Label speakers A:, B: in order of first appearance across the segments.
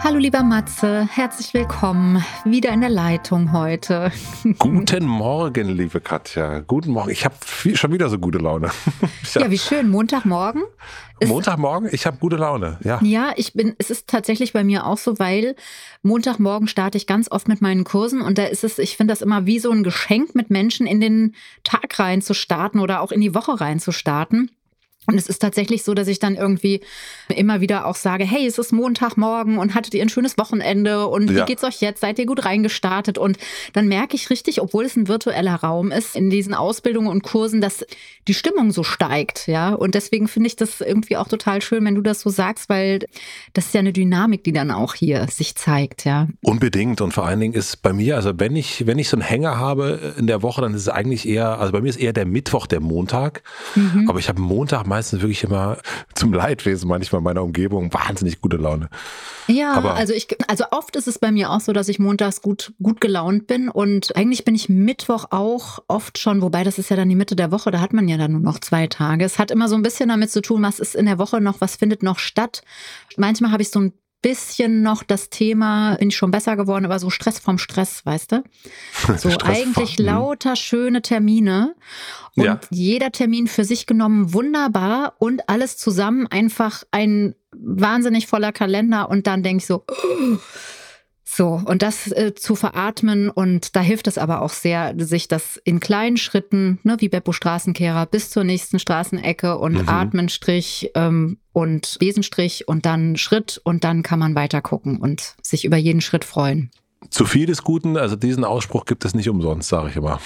A: Hallo lieber Matze, herzlich willkommen wieder in der Leitung heute.
B: Guten Morgen, liebe Katja. Guten Morgen. Ich habe schon wieder so gute Laune.
A: ja, wie schön. Montagmorgen.
B: Montagmorgen, ich habe gute Laune, ja.
A: Ja, ich bin, es ist tatsächlich bei mir auch so, weil Montagmorgen starte ich ganz oft mit meinen Kursen und da ist es, ich finde das immer wie so ein Geschenk, mit Menschen in den Tag rein zu starten oder auch in die Woche rein zu starten. Und es ist tatsächlich so, dass ich dann irgendwie immer wieder auch sage, hey, es ist Montagmorgen und hattet ihr ein schönes Wochenende und ja. wie geht's euch jetzt? Seid ihr gut reingestartet? Und dann merke ich richtig, obwohl es ein virtueller Raum ist, in diesen Ausbildungen und Kursen, dass die Stimmung so steigt, ja. Und deswegen finde ich das irgendwie auch total schön, wenn du das so sagst, weil das ist ja eine Dynamik, die dann auch hier sich zeigt, ja.
B: Unbedingt. Und vor allen Dingen ist bei mir, also wenn ich, wenn ich so einen Hänger habe in der Woche, dann ist es eigentlich eher, also bei mir ist eher der Mittwoch der Montag. Mhm. Aber ich habe Montag meistens meistens wirklich immer zum Leidwesen manchmal meiner Umgebung wahnsinnig gute Laune.
A: Ja, Aber also ich, also oft ist es bei mir auch so, dass ich montags gut, gut gelaunt bin und eigentlich bin ich Mittwoch auch oft schon, wobei das ist ja dann die Mitte der Woche, da hat man ja dann nur noch zwei Tage. Es hat immer so ein bisschen damit zu tun, was ist in der Woche noch, was findet noch statt. Manchmal habe ich so ein bisschen noch das Thema, bin ich schon besser geworden, aber so Stress vom Stress, weißt du? So eigentlich lauter schöne Termine und ja. jeder Termin für sich genommen wunderbar und alles zusammen einfach ein wahnsinnig voller Kalender und dann denke ich so, so, und das äh, zu veratmen und da hilft es aber auch sehr, sich das in kleinen Schritten, ne, wie Beppo Straßenkehrer, bis zur nächsten Straßenecke und mhm. Atmenstrich ähm, und Besenstrich und dann Schritt und dann kann man weiter gucken und sich über jeden Schritt freuen.
B: Zu viel des Guten, also diesen Ausspruch gibt es nicht umsonst, sage ich immer.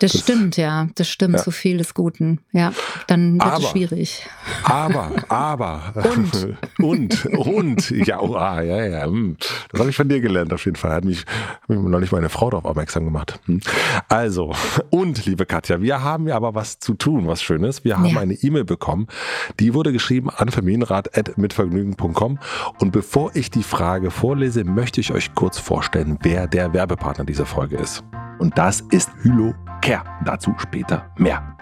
A: Das, das, stimmt, ja. Das stimmt, ja. so viel des Guten. Ja, dann wird aber, es schwierig.
B: Aber, aber.
A: Und.
B: und, und. Ja, oh, ja, ja. Hm. Das habe ich von dir gelernt, auf jeden Fall. Hat mich, hat mich noch nicht meine Frau darauf aufmerksam gemacht. Hm. Also, und, liebe Katja, wir haben ja aber was zu tun, was Schönes. Wir haben ja. eine E-Mail bekommen. Die wurde geschrieben an familienrat.mitvergnügen.com. Und bevor ich die Frage vorlese, möchte ich euch kurz vorstellen, wer der Werbepartner dieser Folge ist. Und das ist Hylo Care. Dazu später mehr.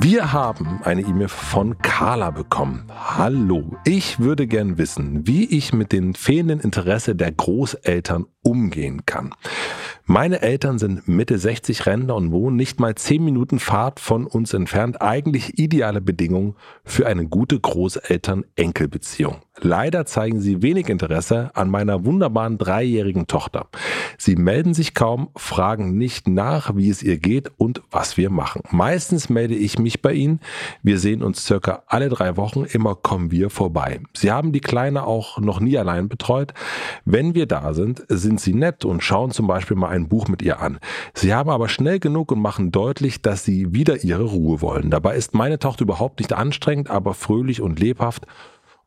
B: Wir haben eine E-Mail von Carla bekommen. Hallo, ich würde gern wissen, wie ich mit dem fehlenden Interesse der Großeltern umgehen kann. Meine Eltern sind Mitte 60 Rentner und wohnen nicht mal 10 Minuten Fahrt von uns entfernt. Eigentlich ideale Bedingungen für eine gute Großeltern-Enkel-Beziehung. Leider zeigen sie wenig Interesse an meiner wunderbaren dreijährigen Tochter. Sie melden sich kaum, fragen nicht nach, wie es ihr geht und was wir machen. Meistens melde ich mich bei ihnen. Wir sehen uns circa alle drei Wochen. Immer kommen wir vorbei. Sie haben die Kleine auch noch nie allein betreut. Wenn wir da sind, sind sie nett und schauen zum Beispiel mal ein Buch mit ihr an. Sie haben aber schnell genug und machen deutlich, dass sie wieder ihre Ruhe wollen. Dabei ist meine Tochter überhaupt nicht anstrengend, aber fröhlich und lebhaft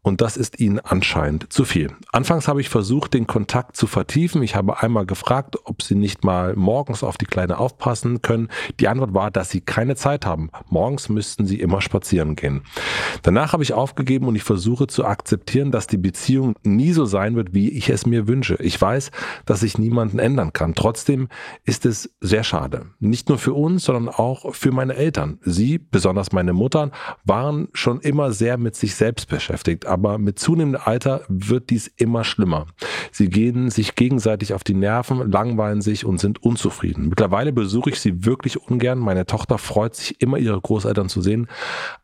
B: und das ist ihnen anscheinend zu viel. Anfangs habe ich versucht, den Kontakt zu vertiefen. Ich habe einmal gefragt, ob sie nicht mal morgens auf die Kleine aufpassen können. Die Antwort war, dass sie keine Zeit haben. Morgens müssten sie immer spazieren gehen. Danach habe ich aufgegeben und ich versuche zu akzeptieren, dass die Beziehung nie so sein wird, wie ich es mir wünsche. Ich weiß, dass ich niemanden ändern kann. Trotzdem ist es sehr schade. Nicht nur für uns, sondern auch für meine Eltern. Sie, besonders meine Mutter, waren schon immer sehr mit sich selbst beschäftigt aber mit zunehmendem Alter wird dies immer schlimmer. Sie gehen sich gegenseitig auf die Nerven, langweilen sich und sind unzufrieden. Mittlerweile besuche ich sie wirklich ungern. Meine Tochter freut sich immer, ihre Großeltern zu sehen,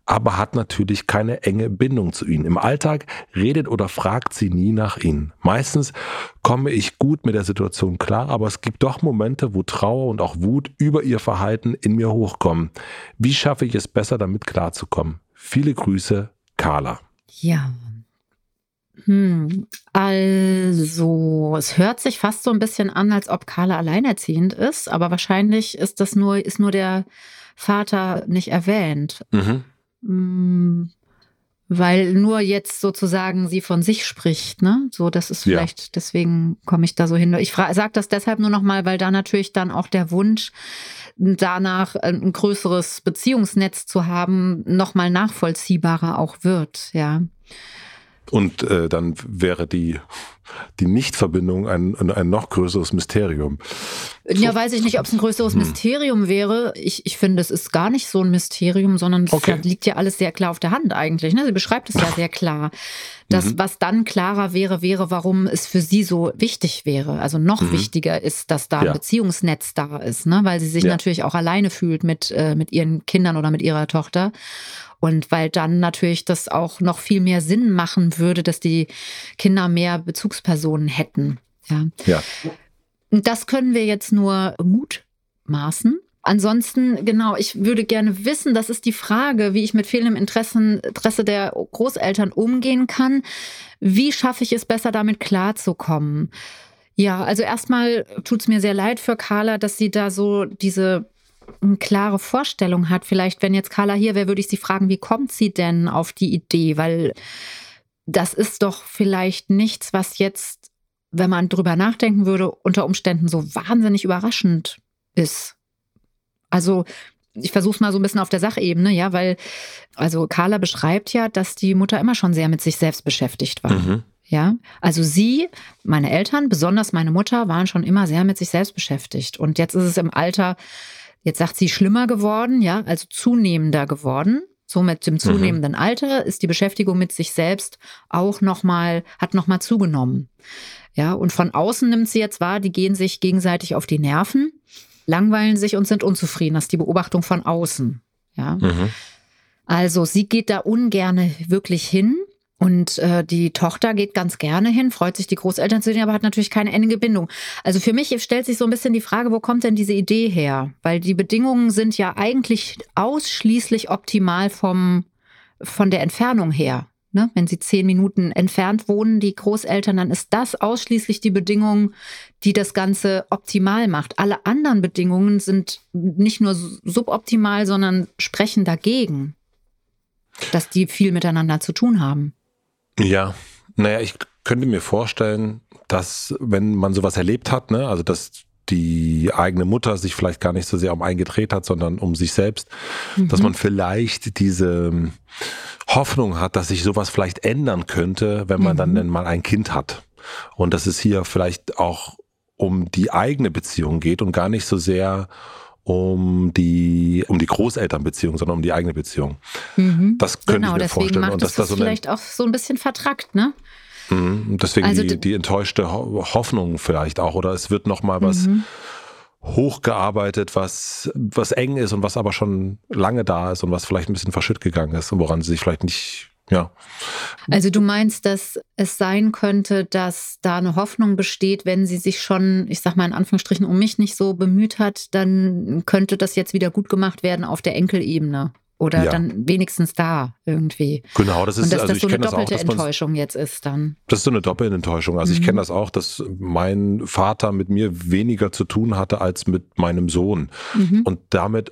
B: aber hat natürlich keine enge Bindung zu ihnen. Im Alltag redet oder fragt sie nie nach ihnen. Meistens komme ich gut mit der Situation klar, aber es gibt doch Momente, wo Trauer und auch Wut über ihr Verhalten in mir hochkommen. Wie schaffe ich es besser, damit klarzukommen? Viele Grüße, Carla.
A: Ja. Hm, also, es hört sich fast so ein bisschen an, als ob Carla alleinerziehend ist, aber wahrscheinlich ist das nur, ist nur der Vater nicht erwähnt. Mhm. Hm, weil nur jetzt sozusagen sie von sich spricht, ne? So, das ist vielleicht, ja. deswegen komme ich da so hin. Ich sage das deshalb nur nochmal, weil da natürlich dann auch der Wunsch danach ein größeres Beziehungsnetz zu haben, nochmal nachvollziehbarer auch wird, ja.
B: Und äh, dann wäre die, die Nichtverbindung ein, ein noch größeres Mysterium.
A: Ja, weiß ich nicht, ob es ein größeres hm. Mysterium wäre. Ich, ich finde, es ist gar nicht so ein Mysterium, sondern es okay. liegt ja alles sehr klar auf der Hand eigentlich. Ne? Sie beschreibt es ja sehr klar. Das, mhm. was dann klarer wäre, wäre, warum es für sie so wichtig wäre. Also noch mhm. wichtiger ist, dass da ein ja. Beziehungsnetz da ist, ne? weil sie sich ja. natürlich auch alleine fühlt mit, äh, mit ihren Kindern oder mit ihrer Tochter. Und weil dann natürlich das auch noch viel mehr Sinn machen würde, dass die Kinder mehr Bezugspersonen hätten. Ja.
B: ja.
A: Das können wir jetzt nur mutmaßen. Ansonsten, genau, ich würde gerne wissen, das ist die Frage, wie ich mit fehlendem Interesse, Interesse der Großeltern umgehen kann. Wie schaffe ich es besser, damit klarzukommen? Ja, also erstmal tut es mir sehr leid für Carla, dass sie da so diese eine klare Vorstellung hat. Vielleicht, wenn jetzt Carla hier wäre, würde ich sie fragen, wie kommt sie denn auf die Idee? Weil das ist doch vielleicht nichts, was jetzt, wenn man drüber nachdenken würde, unter Umständen so wahnsinnig überraschend ist. Also ich versuche es mal so ein bisschen auf der Sachebene, ja, weil also Carla beschreibt ja, dass die Mutter immer schon sehr mit sich selbst beschäftigt war. Mhm. Ja, also sie, meine Eltern, besonders meine Mutter, waren schon immer sehr mit sich selbst beschäftigt. Und jetzt ist es im Alter Jetzt sagt sie schlimmer geworden, ja, also zunehmender geworden. So mit dem mhm. zunehmenden mhm. Alter ist die Beschäftigung mit sich selbst auch nochmal, hat nochmal zugenommen. Ja, und von außen nimmt sie jetzt wahr, die gehen sich gegenseitig auf die Nerven, langweilen sich und sind unzufrieden. Das ist die Beobachtung von außen. Ja. Mhm. Also sie geht da ungerne wirklich hin. Und äh, die Tochter geht ganz gerne hin, freut sich, die Großeltern zu sehen, aber hat natürlich keine enge Bindung. Also für mich stellt sich so ein bisschen die Frage, wo kommt denn diese Idee her? Weil die Bedingungen sind ja eigentlich ausschließlich optimal vom, von der Entfernung her. Ne? Wenn sie zehn Minuten entfernt wohnen, die Großeltern, dann ist das ausschließlich die Bedingung, die das Ganze optimal macht. Alle anderen Bedingungen sind nicht nur suboptimal, sondern sprechen dagegen, dass die viel miteinander zu tun haben.
B: Ja, naja, ich könnte mir vorstellen, dass wenn man sowas erlebt hat, ne, also dass die eigene Mutter sich vielleicht gar nicht so sehr um eingedreht hat, sondern um sich selbst, mhm. dass man vielleicht diese Hoffnung hat, dass sich sowas vielleicht ändern könnte, wenn man mhm. dann mal ein Kind hat. Und dass es hier vielleicht auch um die eigene Beziehung geht und gar nicht so sehr um die, um die Großelternbeziehung, sondern um die eigene Beziehung. Mhm. Das könnte genau, ich mir vorstellen.
A: Macht und dass das, das so vielleicht auch so ein bisschen vertrackt, ne?
B: Mhm. Deswegen also, die, die, enttäuschte Hoffnung vielleicht auch. Oder es wird noch mal was mhm. hochgearbeitet, was, was eng ist und was aber schon lange da ist und was vielleicht ein bisschen verschütt gegangen ist und woran sie sich vielleicht nicht ja.
A: Also du meinst, dass es sein könnte, dass da eine Hoffnung besteht, wenn sie sich schon, ich sag mal in Anführungsstrichen, um mich nicht so bemüht hat, dann könnte das jetzt wieder gut gemacht werden auf der Enkelebene. Oder ja. dann wenigstens da irgendwie.
B: Genau, das ist
A: Und dass
B: also
A: das so eine doppelte auch, Enttäuschung jetzt ist dann.
B: Das ist so eine doppelte Enttäuschung. Also mhm. ich kenne das auch, dass mein Vater mit mir weniger zu tun hatte als mit meinem Sohn. Mhm. Und damit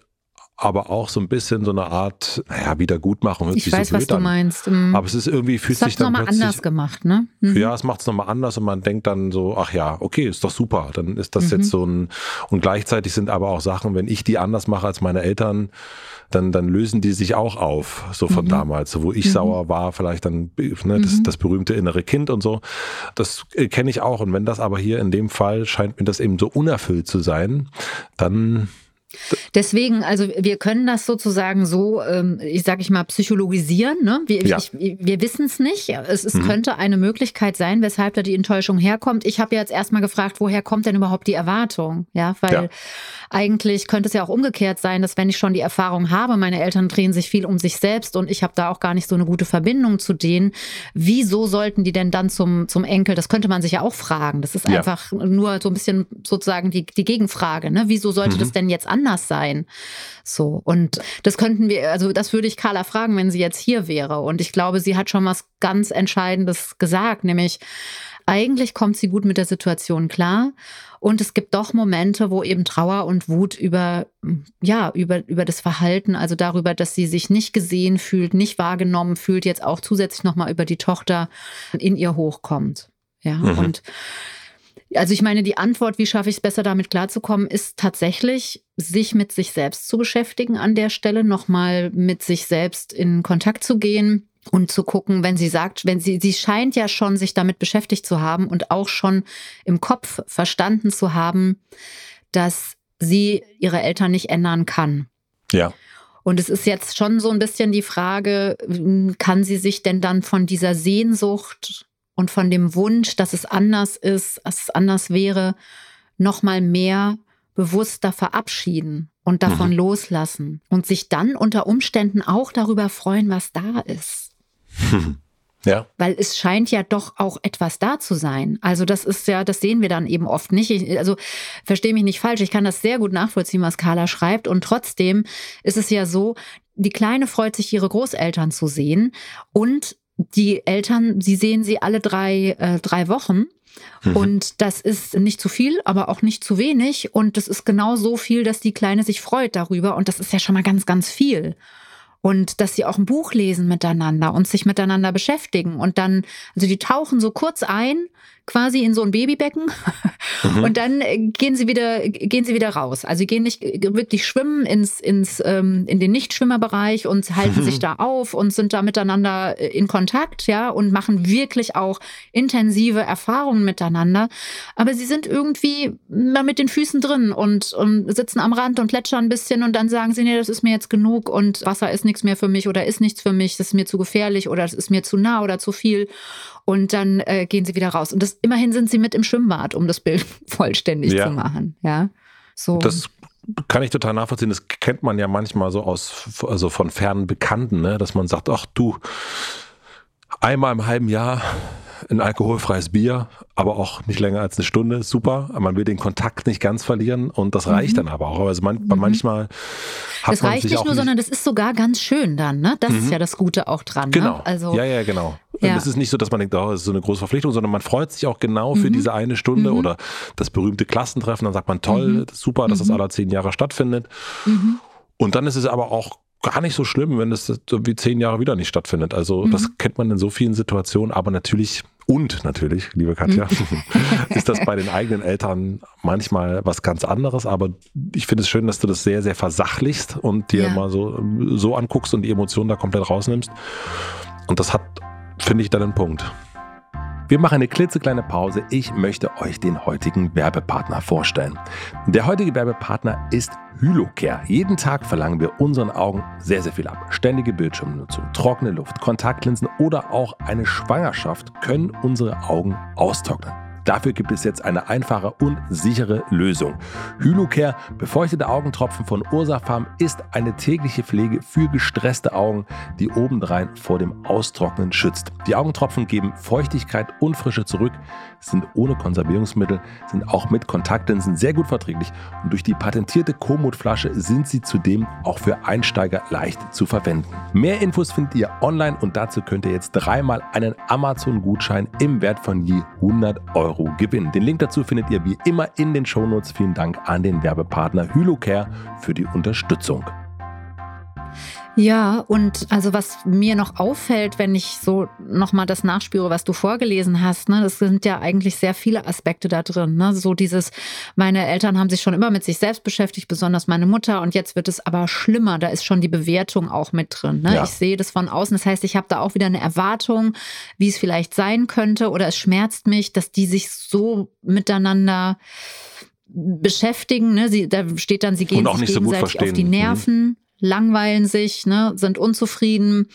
B: aber auch so ein bisschen so eine Art, naja, Wiedergutmachung.
A: Hört ich weiß, so was du meinst.
B: Mhm. Aber es ist irgendwie, fühlt
A: das
B: sich dann
A: nochmal anders gemacht, ne?
B: Mhm. Ja, es macht es nochmal anders und man denkt dann so, ach ja, okay, ist doch super. Dann ist das mhm. jetzt so ein, und gleichzeitig sind aber auch Sachen, wenn ich die anders mache als meine Eltern, dann, dann lösen die sich auch auf, so von mhm. damals, so wo ich mhm. sauer war, vielleicht dann ne, das, mhm. das berühmte innere Kind und so. Das äh, kenne ich auch. Und wenn das aber hier in dem Fall scheint mir das eben so unerfüllt zu sein, dann
A: Deswegen, also wir können das sozusagen so, ähm, ich sage ich mal, psychologisieren. Ne? Wir, ja. wir wissen es nicht. Es, es mhm. könnte eine Möglichkeit sein, weshalb da die Enttäuschung herkommt. Ich habe jetzt erstmal gefragt, woher kommt denn überhaupt die Erwartung? Ja, weil ja. eigentlich könnte es ja auch umgekehrt sein, dass wenn ich schon die Erfahrung habe, meine Eltern drehen sich viel um sich selbst und ich habe da auch gar nicht so eine gute Verbindung zu denen. Wieso sollten die denn dann zum, zum Enkel? Das könnte man sich ja auch fragen. Das ist ja. einfach nur so ein bisschen sozusagen die, die Gegenfrage. Ne? Wieso sollte mhm. das denn jetzt anders sein. So. Und das könnten wir, also das würde ich Carla fragen, wenn sie jetzt hier wäre. Und ich glaube, sie hat schon was ganz Entscheidendes gesagt, nämlich eigentlich kommt sie gut mit der Situation klar. Und es gibt doch Momente, wo eben Trauer und Wut über, ja, über, über das Verhalten, also darüber, dass sie sich nicht gesehen fühlt, nicht wahrgenommen fühlt, jetzt auch zusätzlich nochmal über die Tochter in ihr hochkommt. Ja, mhm. und also ich meine, die Antwort, wie schaffe ich es besser, damit klarzukommen, ist tatsächlich, sich mit sich selbst zu beschäftigen an der Stelle, nochmal mit sich selbst in Kontakt zu gehen und zu gucken, wenn sie sagt, wenn sie, sie scheint ja schon sich damit beschäftigt zu haben und auch schon im Kopf verstanden zu haben, dass sie ihre Eltern nicht ändern kann.
B: Ja.
A: Und es ist jetzt schon so ein bisschen die Frage, kann sie sich denn dann von dieser Sehnsucht und von dem Wunsch, dass es anders ist, dass es anders wäre, noch mal mehr bewusster verabschieden und davon mhm. loslassen und sich dann unter Umständen auch darüber freuen, was da ist.
B: Ja.
A: Weil es scheint ja doch auch etwas da zu sein. Also das ist ja, das sehen wir dann eben oft nicht. Ich, also verstehe mich nicht falsch, ich kann das sehr gut nachvollziehen, was Carla schreibt. Und trotzdem ist es ja so, die Kleine freut sich, ihre Großeltern zu sehen. Und die Eltern, sie sehen sie alle drei, äh, drei Wochen. Mhm. Und das ist nicht zu viel, aber auch nicht zu wenig. Und das ist genau so viel, dass die Kleine sich freut darüber. Und das ist ja schon mal ganz, ganz viel. Und dass sie auch ein Buch lesen miteinander und sich miteinander beschäftigen. Und dann, also die tauchen so kurz ein quasi in so ein Babybecken mhm. und dann äh, gehen sie wieder gehen sie wieder raus. Also sie gehen nicht wirklich schwimmen ins ins ähm, in den Nichtschwimmerbereich und halten mhm. sich da auf und sind da miteinander äh, in Kontakt, ja, und machen wirklich auch intensive Erfahrungen miteinander. Aber sie sind irgendwie mal mit den Füßen drin und, und sitzen am Rand und plätschern ein bisschen und dann sagen sie, nee, das ist mir jetzt genug und Wasser ist nichts mehr für mich oder ist nichts für mich, das ist mir zu gefährlich oder das ist mir zu nah oder zu viel und dann äh, gehen sie wieder raus. Und das, immerhin sind sie mit im Schwimmbad, um das Bild vollständig ja. zu machen. Ja,
B: so. Das kann ich total nachvollziehen. Das kennt man ja manchmal so aus, also von fernen Bekannten, ne? dass man sagt, ach du, einmal im halben Jahr ein alkoholfreies Bier, aber auch nicht länger als eine Stunde, super. Man will den Kontakt nicht ganz verlieren und das reicht mhm. dann aber auch. Also man, mhm. manchmal hat
A: Das reicht nicht nur, sondern das ist sogar ganz schön dann, ne? Das mhm. ist ja das Gute auch dran.
B: Ne? Genau.
A: Ne?
B: Also, ja, ja, genau. Ja. Es ist nicht so, dass man denkt, oh, das ist so eine große Verpflichtung, sondern man freut sich auch genau für mhm. diese eine Stunde mhm. oder das berühmte Klassentreffen. Dann sagt man, toll, mhm. super, dass das alle zehn Jahre stattfindet. Und dann ist es aber auch gar nicht so schlimm, wenn es so wie zehn Jahre wieder nicht stattfindet. Also mhm. das kennt man in so vielen Situationen, aber natürlich und natürlich, liebe Katja, mhm. ist das bei den eigenen Eltern manchmal was ganz anderes. Aber ich finde es schön, dass du das sehr, sehr versachlichst und dir ja. mal so, so anguckst und die Emotionen da komplett rausnimmst. Und das hat, finde ich, dann einen Punkt. Wir machen eine klitzekleine Pause. Ich möchte euch den heutigen Werbepartner vorstellen. Der heutige Werbepartner ist Hylocare. Jeden Tag verlangen wir unseren Augen sehr, sehr viel ab. Ständige Bildschirmnutzung, trockene Luft, Kontaktlinsen oder auch eine Schwangerschaft können unsere Augen austrocknen. Dafür gibt es jetzt eine einfache und sichere Lösung. Hylucare befeuchtete Augentropfen von Ursafarm ist eine tägliche Pflege für gestresste Augen, die obendrein vor dem Austrocknen schützt. Die Augentropfen geben Feuchtigkeit und Frische zurück, sind ohne Konservierungsmittel, sind auch mit Kontaktlinsen sehr gut verträglich und durch die patentierte Komoot-Flasche sind sie zudem auch für Einsteiger leicht zu verwenden. Mehr Infos findet ihr online und dazu könnt ihr jetzt dreimal einen Amazon-Gutschein im Wert von je 100 Euro gewinnen. Den Link dazu findet ihr wie immer in den Shownotes. Vielen Dank an den Werbepartner Hylocare für die Unterstützung.
A: Ja, und also was mir noch auffällt, wenn ich so nochmal das nachspüre, was du vorgelesen hast, ne, das sind ja eigentlich sehr viele Aspekte da drin. Ne? So dieses, meine Eltern haben sich schon immer mit sich selbst beschäftigt, besonders meine Mutter, und jetzt wird es aber schlimmer. Da ist schon die Bewertung auch mit drin. Ne? Ja. Ich sehe das von außen. Das heißt, ich habe da auch wieder eine Erwartung, wie es vielleicht sein könnte, oder es schmerzt mich, dass die sich so miteinander beschäftigen. Ne? Sie, da steht dann, sie gehen sich gegenseitig so auf die Nerven, mhm. Langweilen sich, ne? sind unzufrieden.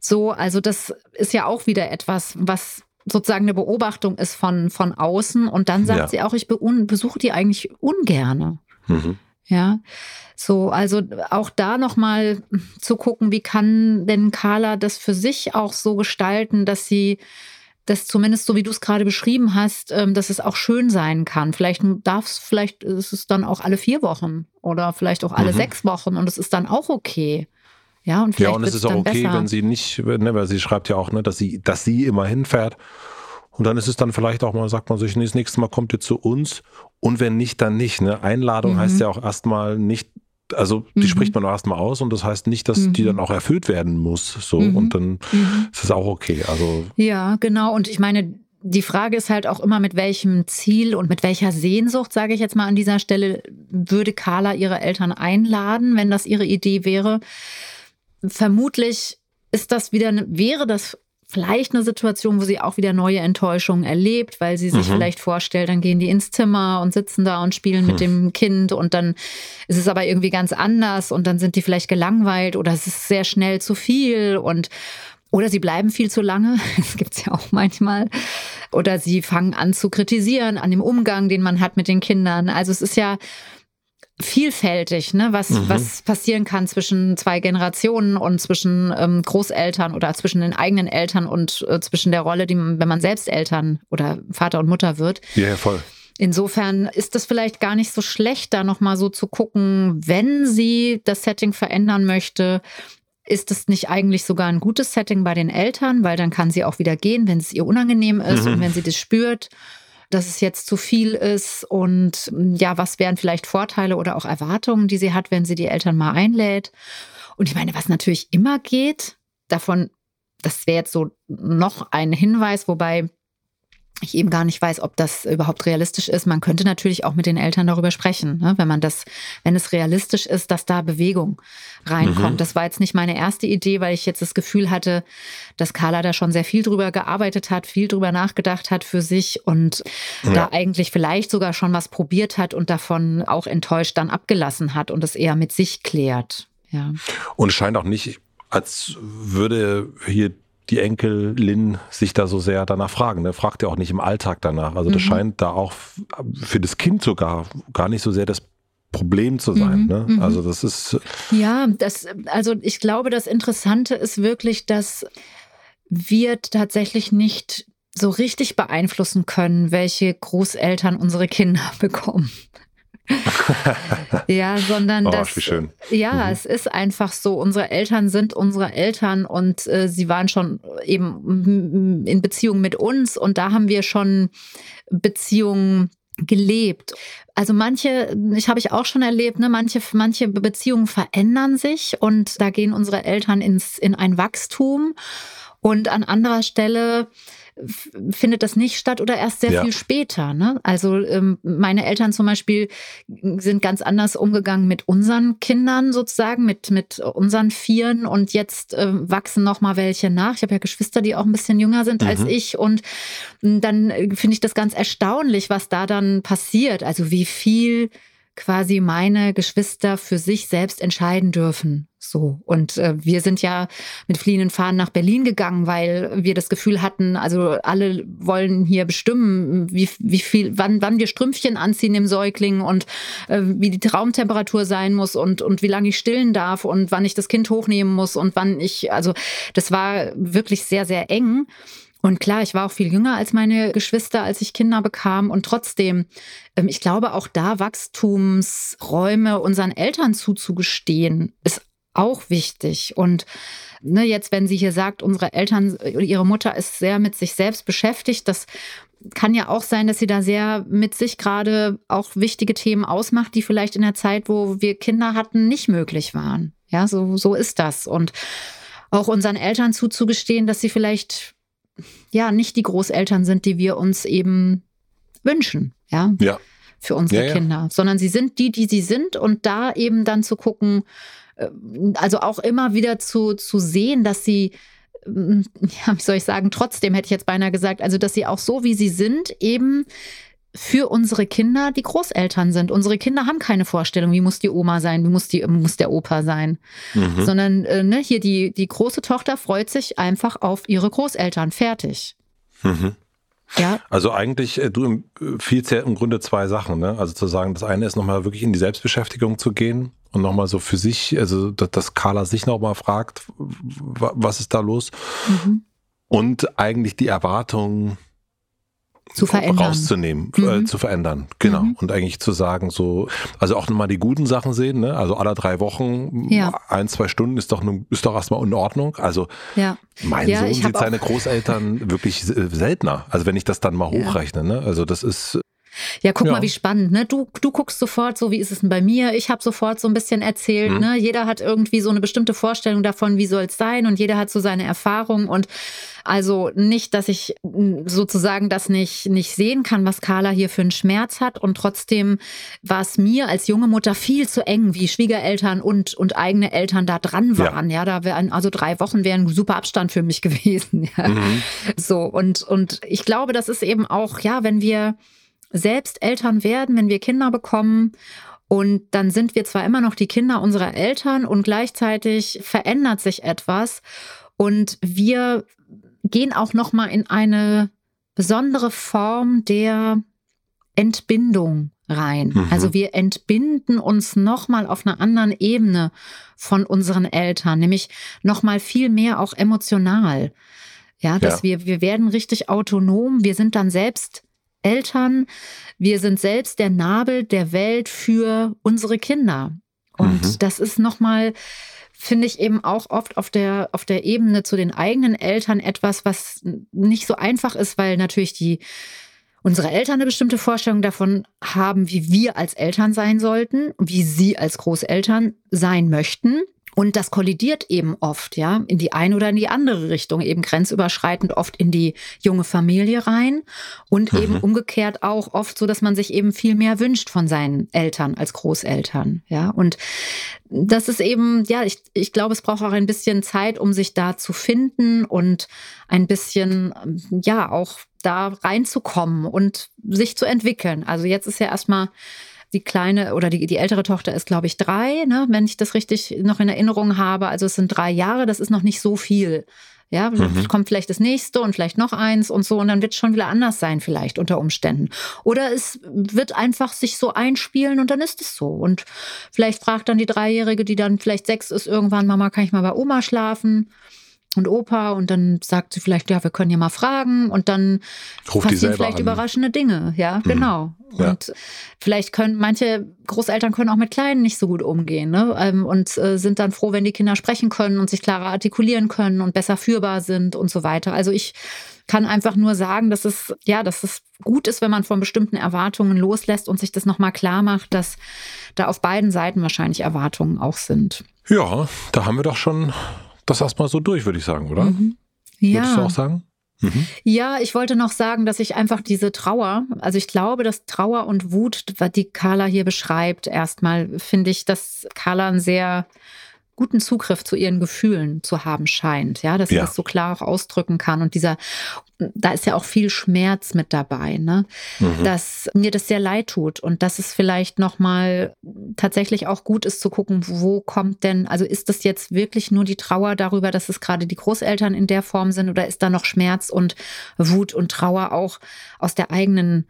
A: So, also das ist ja auch wieder etwas, was sozusagen eine Beobachtung ist von, von außen. Und dann sagt ja. sie auch, ich besuche die eigentlich ungerne. Mhm. Ja, so, also auch da nochmal zu gucken, wie kann denn Carla das für sich auch so gestalten, dass sie das zumindest so wie du es gerade beschrieben hast, ähm, dass es auch schön sein kann. Vielleicht darf es, vielleicht ist es dann auch alle vier Wochen oder vielleicht auch alle mhm. sechs Wochen und es ist dann auch okay. Ja, und,
B: ja, und es ist auch okay, besser. wenn sie nicht, ne, weil sie schreibt ja auch, ne, dass sie, dass sie immer hinfährt. Und dann ist es dann vielleicht auch mal, sagt man sich, nee, das nächste Mal kommt ihr zu uns. Und wenn nicht, dann nicht. Ne? Einladung mhm. heißt ja auch erstmal nicht also die mhm. spricht man erstmal aus und das heißt nicht, dass mhm. die dann auch erfüllt werden muss. So mhm. und dann mhm. ist es auch okay. Also
A: ja, genau. Und ich meine, die Frage ist halt auch immer, mit welchem Ziel und mit welcher Sehnsucht, sage ich jetzt mal an dieser Stelle, würde Carla ihre Eltern einladen, wenn das ihre Idee wäre. Vermutlich ist das wieder, wäre das vielleicht eine Situation, wo sie auch wieder neue Enttäuschungen erlebt, weil sie sich mhm. vielleicht vorstellt, dann gehen die ins Zimmer und sitzen da und spielen mhm. mit dem Kind und dann ist es aber irgendwie ganz anders und dann sind die vielleicht gelangweilt oder es ist sehr schnell zu viel und oder sie bleiben viel zu lange, das gibt's ja auch manchmal. Oder sie fangen an zu kritisieren an dem Umgang, den man hat mit den Kindern. Also es ist ja, vielfältig, ne, was, mhm. was passieren kann zwischen zwei Generationen und zwischen ähm, Großeltern oder zwischen den eigenen Eltern und äh, zwischen der Rolle, die man, wenn man selbst Eltern oder Vater und Mutter wird.
B: Ja, ja voll.
A: Insofern ist es vielleicht gar nicht so schlecht, da nochmal so zu gucken, wenn sie das Setting verändern möchte, ist es nicht eigentlich sogar ein gutes Setting bei den Eltern, weil dann kann sie auch wieder gehen, wenn es ihr unangenehm ist mhm. und wenn sie das spürt dass es jetzt zu viel ist und ja, was wären vielleicht Vorteile oder auch Erwartungen, die sie hat, wenn sie die Eltern mal einlädt. Und ich meine, was natürlich immer geht, davon, das wäre jetzt so noch ein Hinweis, wobei ich eben gar nicht weiß, ob das überhaupt realistisch ist. Man könnte natürlich auch mit den Eltern darüber sprechen, ne? wenn man das, wenn es realistisch ist, dass da Bewegung reinkommt. Mhm. Das war jetzt nicht meine erste Idee, weil ich jetzt das Gefühl hatte, dass Carla da schon sehr viel drüber gearbeitet hat, viel drüber nachgedacht hat für sich und ja. da eigentlich vielleicht sogar schon was probiert hat und davon auch enttäuscht dann abgelassen hat und es eher mit sich klärt. Ja.
B: Und es scheint auch nicht, als würde hier die Enkelin sich da so sehr danach fragen. Ne? Fragt ja auch nicht im Alltag danach. Also das mhm. scheint da auch für das Kind sogar gar nicht so sehr das Problem zu sein. Mhm, ne? Mhm. Also das ist.
A: Ja, das, also ich glaube, das Interessante ist wirklich, dass wir tatsächlich nicht so richtig beeinflussen können, welche Großeltern unsere Kinder bekommen. ja, sondern
B: oh,
A: das, ja, mhm. es ist einfach so. Unsere Eltern sind unsere Eltern und äh, sie waren schon eben in Beziehung mit uns und da haben wir schon Beziehungen gelebt. Also manche, ich habe ich auch schon erlebt, ne, manche, manche Beziehungen verändern sich und da gehen unsere Eltern ins, in ein Wachstum und an anderer Stelle findet das nicht statt oder erst sehr ja. viel später. Ne? Also ähm, meine Eltern zum Beispiel sind ganz anders umgegangen mit unseren Kindern sozusagen, mit, mit unseren Vieren und jetzt äh, wachsen noch mal welche nach. Ich habe ja Geschwister, die auch ein bisschen jünger sind mhm. als ich und dann äh, finde ich das ganz erstaunlich, was da dann passiert. Also wie viel quasi meine Geschwister für sich selbst entscheiden dürfen. So. Und äh, wir sind ja mit fliehenden Fahnen nach Berlin gegangen, weil wir das Gefühl hatten, also alle wollen hier bestimmen, wie, wie viel, wann, wann wir Strümpfchen anziehen im Säugling und äh, wie die Traumtemperatur sein muss und, und wie lange ich stillen darf und wann ich das Kind hochnehmen muss und wann ich, also das war wirklich sehr, sehr eng. Und klar, ich war auch viel jünger als meine Geschwister, als ich Kinder bekam. Und trotzdem, ähm, ich glaube, auch da Wachstumsräume unseren Eltern zuzugestehen, ist auch wichtig. Und ne, jetzt, wenn sie hier sagt, unsere Eltern, ihre Mutter ist sehr mit sich selbst beschäftigt, das kann ja auch sein, dass sie da sehr mit sich gerade auch wichtige Themen ausmacht, die vielleicht in der Zeit, wo wir Kinder hatten, nicht möglich waren. Ja, so, so ist das. Und auch unseren Eltern zuzugestehen, dass sie vielleicht ja nicht die Großeltern sind, die wir uns eben wünschen, ja,
B: ja.
A: für unsere ja, ja. Kinder, sondern sie sind die, die sie sind und da eben dann zu gucken, äh, also auch immer wieder zu, zu sehen, dass sie mm, ja, wie soll ich sagen, trotzdem hätte ich jetzt beinahe gesagt, also dass sie auch so, wie sie sind, eben für unsere Kinder die Großeltern sind. Unsere Kinder haben keine Vorstellung, wie muss die Oma sein, wie muss, die, muss der Opa sein. Mhm. Sondern äh, ne, hier die, die große Tochter freut sich einfach auf ihre Großeltern. Fertig.
B: Mhm. Ja. Also eigentlich, äh, du empfiehlst ja im Grunde zwei Sachen. Ne? Also zu sagen, das eine ist nochmal wirklich in die Selbstbeschäftigung zu gehen und nochmal so für sich, also dass Carla sich nochmal fragt, was ist da los? Mhm. Und eigentlich die Erwartungen
A: zu verändern.
B: rauszunehmen, äh, mhm. äh, zu verändern, genau. Mhm. Und eigentlich zu sagen, so, also auch nochmal die guten Sachen sehen, ne? Also alle drei Wochen, ja. ein, zwei Stunden ist doch, ist doch erstmal in Ordnung. Also ja. mein ja, Sohn sieht seine Großeltern wirklich seltener. Also wenn ich das dann mal hochrechne, ne? Also das ist
A: ja, guck ja. mal, wie spannend. Ne? Du, du guckst sofort so, wie ist es denn bei mir? Ich habe sofort so ein bisschen erzählt. Mhm. Ne? Jeder hat irgendwie so eine bestimmte Vorstellung davon, wie soll es sein und jeder hat so seine Erfahrung und also nicht, dass ich sozusagen das nicht, nicht sehen kann, was Carla hier für einen Schmerz hat. Und trotzdem war es mir als junge Mutter viel zu eng, wie Schwiegereltern und, und eigene Eltern da dran waren. Ja, ja da wären, also drei Wochen wären ein super Abstand für mich gewesen. Ja. Mhm. So, und, und ich glaube, das ist eben auch, ja, wenn wir selbst Eltern werden, wenn wir Kinder bekommen und dann sind wir zwar immer noch die Kinder unserer Eltern und gleichzeitig verändert sich etwas und wir gehen auch noch mal in eine besondere Form der Entbindung rein. Mhm. Also wir entbinden uns noch mal auf einer anderen Ebene von unseren Eltern, nämlich noch mal viel mehr auch emotional. Ja, dass ja. wir wir werden richtig autonom, wir sind dann selbst Eltern, wir sind selbst der Nabel der Welt für unsere Kinder. Und mhm. das ist nochmal, finde ich eben auch oft auf der, auf der Ebene zu den eigenen Eltern etwas, was nicht so einfach ist, weil natürlich die, unsere Eltern eine bestimmte Vorstellung davon haben, wie wir als Eltern sein sollten, wie sie als Großeltern sein möchten. Und das kollidiert eben oft, ja, in die eine oder in die andere Richtung, eben grenzüberschreitend oft in die junge Familie rein und mhm. eben umgekehrt auch oft so, dass man sich eben viel mehr wünscht von seinen Eltern als Großeltern, ja. Und das ist eben, ja, ich, ich glaube, es braucht auch ein bisschen Zeit, um sich da zu finden und ein bisschen, ja, auch da reinzukommen und sich zu entwickeln. Also jetzt ist ja erstmal die kleine oder die, die ältere Tochter ist, glaube ich, drei, ne, wenn ich das richtig noch in Erinnerung habe. Also es sind drei Jahre, das ist noch nicht so viel. Ja, mhm. kommt vielleicht das nächste und vielleicht noch eins und so und dann wird es schon wieder anders sein vielleicht unter Umständen. Oder es wird einfach sich so einspielen und dann ist es so. Und vielleicht fragt dann die Dreijährige, die dann vielleicht sechs ist, irgendwann, Mama, kann ich mal bei Oma schlafen? Und Opa und dann sagt sie vielleicht, ja, wir können ja mal fragen und dann
B: Ruft passieren
A: vielleicht
B: an.
A: überraschende Dinge. Ja, mhm. genau. Ja. Und vielleicht können manche Großeltern können auch mit Kleinen nicht so gut umgehen ne? Ähm, und äh, sind dann froh, wenn die Kinder sprechen können und sich klarer artikulieren können und besser führbar sind und so weiter. Also ich kann einfach nur sagen, dass es ja, dass es gut ist, wenn man von bestimmten Erwartungen loslässt und sich das nochmal klar macht, dass da auf beiden Seiten wahrscheinlich Erwartungen auch sind.
B: Ja, da haben wir doch schon das erstmal so durch, würde ich sagen, oder? Mhm. Ja. Würdest du auch sagen?
A: Mhm. Ja, ich wollte noch sagen, dass ich einfach diese Trauer, also ich glaube, dass Trauer und Wut, was die Carla hier beschreibt, erstmal finde ich, dass Carla ein sehr guten Zugriff zu ihren Gefühlen zu haben scheint, ja, dass sie ja. das so klar auch ausdrücken kann und dieser, da ist ja auch viel Schmerz mit dabei, ne, mhm. dass mir das sehr leid tut und dass es vielleicht noch mal tatsächlich auch gut ist zu gucken, wo kommt denn, also ist das jetzt wirklich nur die Trauer darüber, dass es gerade die Großeltern in der Form sind oder ist da noch Schmerz und Wut und Trauer auch aus der eigenen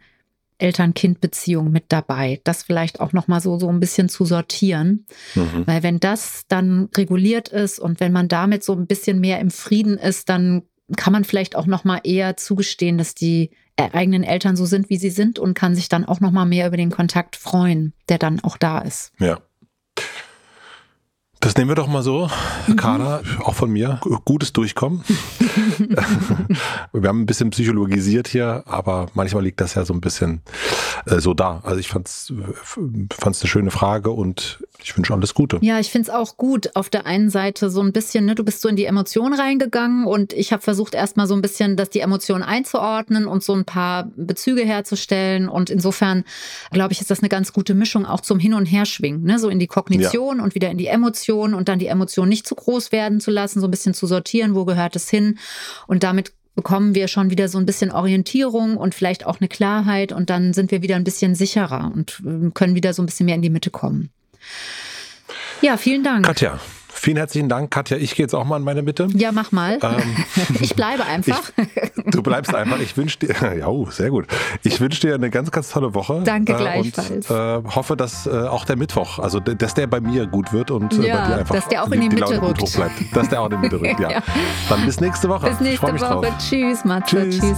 A: Eltern-Kind-Beziehung mit dabei. Das vielleicht auch nochmal so, so ein bisschen zu sortieren. Mhm. Weil wenn das dann reguliert ist und wenn man damit so ein bisschen mehr im Frieden ist, dann kann man vielleicht auch nochmal eher zugestehen, dass die eigenen Eltern so sind, wie sie sind und kann sich dann auch nochmal mehr über den Kontakt freuen, der dann auch da ist.
B: Ja. Das nehmen wir doch mal so, mhm. Carla, auch von mir. Gutes Durchkommen. wir haben ein bisschen psychologisiert hier, aber manchmal liegt das ja so ein bisschen äh, so da. Also ich fand es eine schöne Frage und ich wünsche alles Gute.
A: Ja, ich finde es auch gut. Auf der einen Seite so ein bisschen, ne, du bist so in die Emotion reingegangen und ich habe versucht erstmal so ein bisschen, dass die Emotion einzuordnen und so ein paar Bezüge herzustellen. Und insofern, glaube ich, ist das eine ganz gute Mischung auch zum Hin- und Herschwingen, ne? so in die Kognition ja. und wieder in die Emotion und dann die Emotion nicht zu groß werden zu lassen, so ein bisschen zu sortieren, wo gehört es hin und damit bekommen wir schon wieder so ein bisschen Orientierung und vielleicht auch eine Klarheit und dann sind wir wieder ein bisschen sicherer und äh, können wieder so ein bisschen mehr in die Mitte kommen. Ja, vielen Dank.
B: Katja, Vielen herzlichen Dank, Katja. Ich gehe jetzt auch mal in meine Mitte.
A: Ja, mach mal. Ähm, ich bleibe einfach.
B: Ich, du bleibst einfach. Ich wünsche dir, ja, oh, sehr gut. Ich wünsche dir eine ganz, ganz tolle Woche.
A: Danke äh, gleichfalls.
B: Und äh, hoffe, dass äh, auch der Mittwoch, also dass der bei mir gut wird und
A: äh, ja, bei dir einfach dass der auch in die, die Mitte rückt.
B: hoch bleibt. Dass der auch in die Mitte rückt, ja. ja. Dann bis nächste Woche.
A: Bis nächste Woche. Tschüss, Matze. Tschüss. Tschüss.